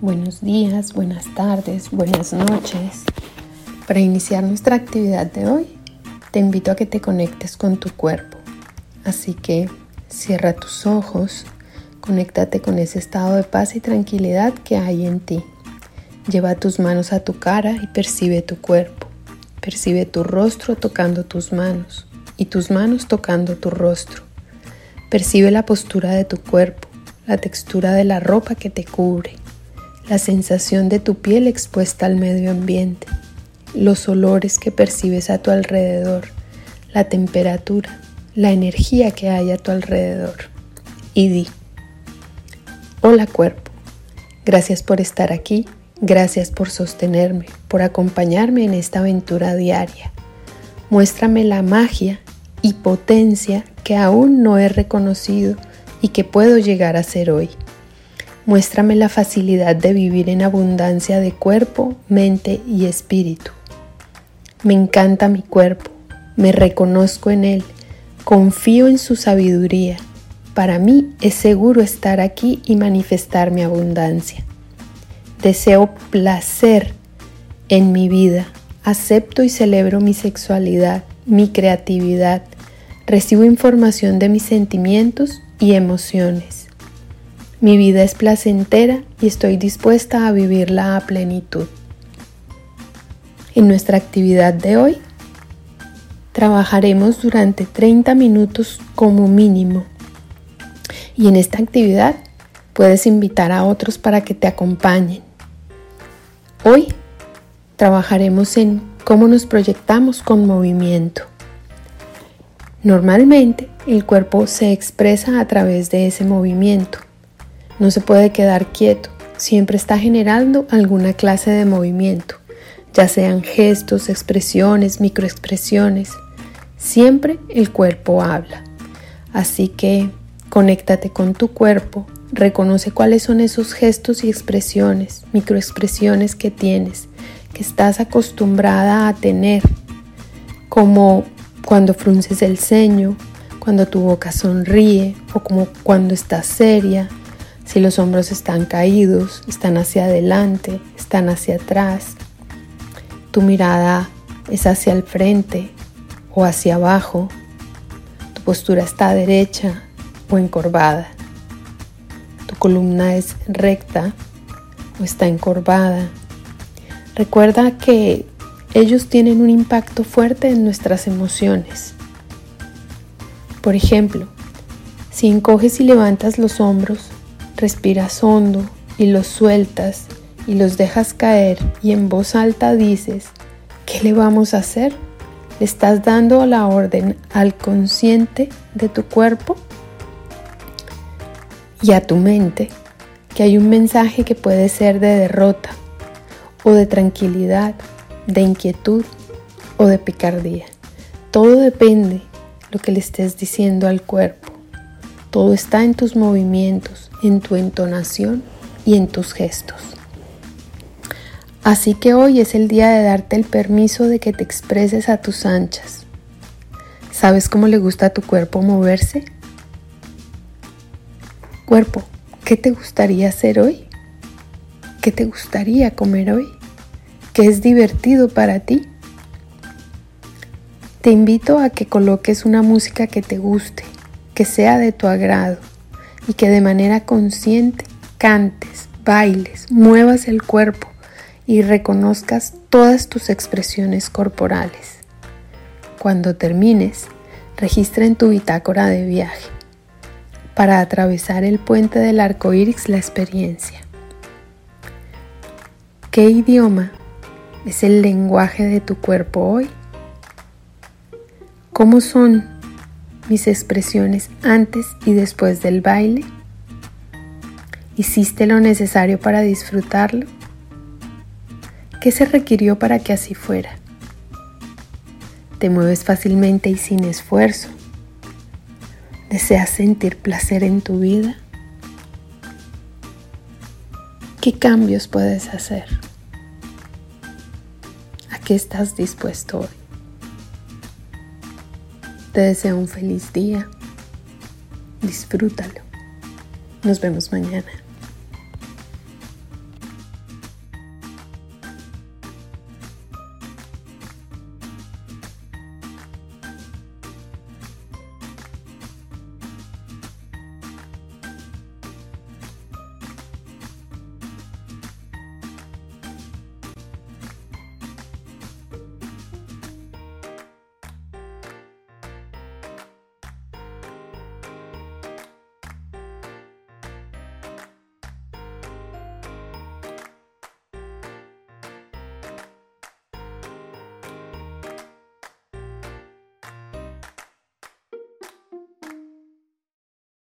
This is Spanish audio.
buenos días, buenas tardes, buenas noches. Para iniciar nuestra actividad de hoy, te invito a que te conectes con tu cuerpo. Así que cierra tus ojos, conéctate con ese estado de paz y tranquilidad que hay en ti. Lleva tus manos a tu cara y percibe tu cuerpo. Percibe tu rostro tocando tus manos y tus manos tocando tu rostro. Percibe la postura de tu cuerpo, la textura de la ropa que te cubre la sensación de tu piel expuesta al medio ambiente, los olores que percibes a tu alrededor, la temperatura, la energía que hay a tu alrededor. Y di, hola cuerpo, gracias por estar aquí, gracias por sostenerme, por acompañarme en esta aventura diaria. Muéstrame la magia y potencia que aún no he reconocido y que puedo llegar a ser hoy. Muéstrame la facilidad de vivir en abundancia de cuerpo, mente y espíritu. Me encanta mi cuerpo, me reconozco en él, confío en su sabiduría. Para mí es seguro estar aquí y manifestar mi abundancia. Deseo placer en mi vida, acepto y celebro mi sexualidad, mi creatividad, recibo información de mis sentimientos y emociones. Mi vida es placentera y estoy dispuesta a vivirla a plenitud. En nuestra actividad de hoy trabajaremos durante 30 minutos como mínimo. Y en esta actividad puedes invitar a otros para que te acompañen. Hoy trabajaremos en cómo nos proyectamos con movimiento. Normalmente el cuerpo se expresa a través de ese movimiento. No se puede quedar quieto, siempre está generando alguna clase de movimiento, ya sean gestos, expresiones, microexpresiones. Siempre el cuerpo habla. Así que conéctate con tu cuerpo, reconoce cuáles son esos gestos y expresiones, microexpresiones que tienes, que estás acostumbrada a tener, como cuando frunces el ceño, cuando tu boca sonríe o como cuando estás seria, si los hombros están caídos, están hacia adelante, están hacia atrás, tu mirada es hacia el frente o hacia abajo, tu postura está derecha o encorvada, tu columna es recta o está encorvada. Recuerda que ellos tienen un impacto fuerte en nuestras emociones. Por ejemplo, si encoges y levantas los hombros, respiras hondo y los sueltas y los dejas caer y en voz alta dices, ¿qué le vamos a hacer? ¿Le estás dando la orden al consciente de tu cuerpo y a tu mente que hay un mensaje que puede ser de derrota o de tranquilidad, de inquietud o de picardía? Todo depende lo que le estés diciendo al cuerpo. Todo está en tus movimientos, en tu entonación y en tus gestos. Así que hoy es el día de darte el permiso de que te expreses a tus anchas. ¿Sabes cómo le gusta a tu cuerpo moverse? Cuerpo, ¿qué te gustaría hacer hoy? ¿Qué te gustaría comer hoy? ¿Qué es divertido para ti? Te invito a que coloques una música que te guste, que sea de tu agrado y que de manera consciente cantes, bailes, muevas el cuerpo y reconozcas todas tus expresiones corporales. Cuando termines, registra en tu bitácora de viaje para atravesar el puente del arco iris la experiencia. ¿Qué idioma es el lenguaje de tu cuerpo hoy? ¿Cómo son mis expresiones antes y después del baile? ¿Hiciste lo necesario para disfrutarlo? ¿Qué se requirió para que así fuera? ¿Te mueves fácilmente y sin esfuerzo? ¿Deseas sentir placer en tu vida? ¿Qué cambios puedes hacer? ¿A qué estás dispuesto hoy? Te deseo un feliz día. Disfrútalo. Nos vemos mañana.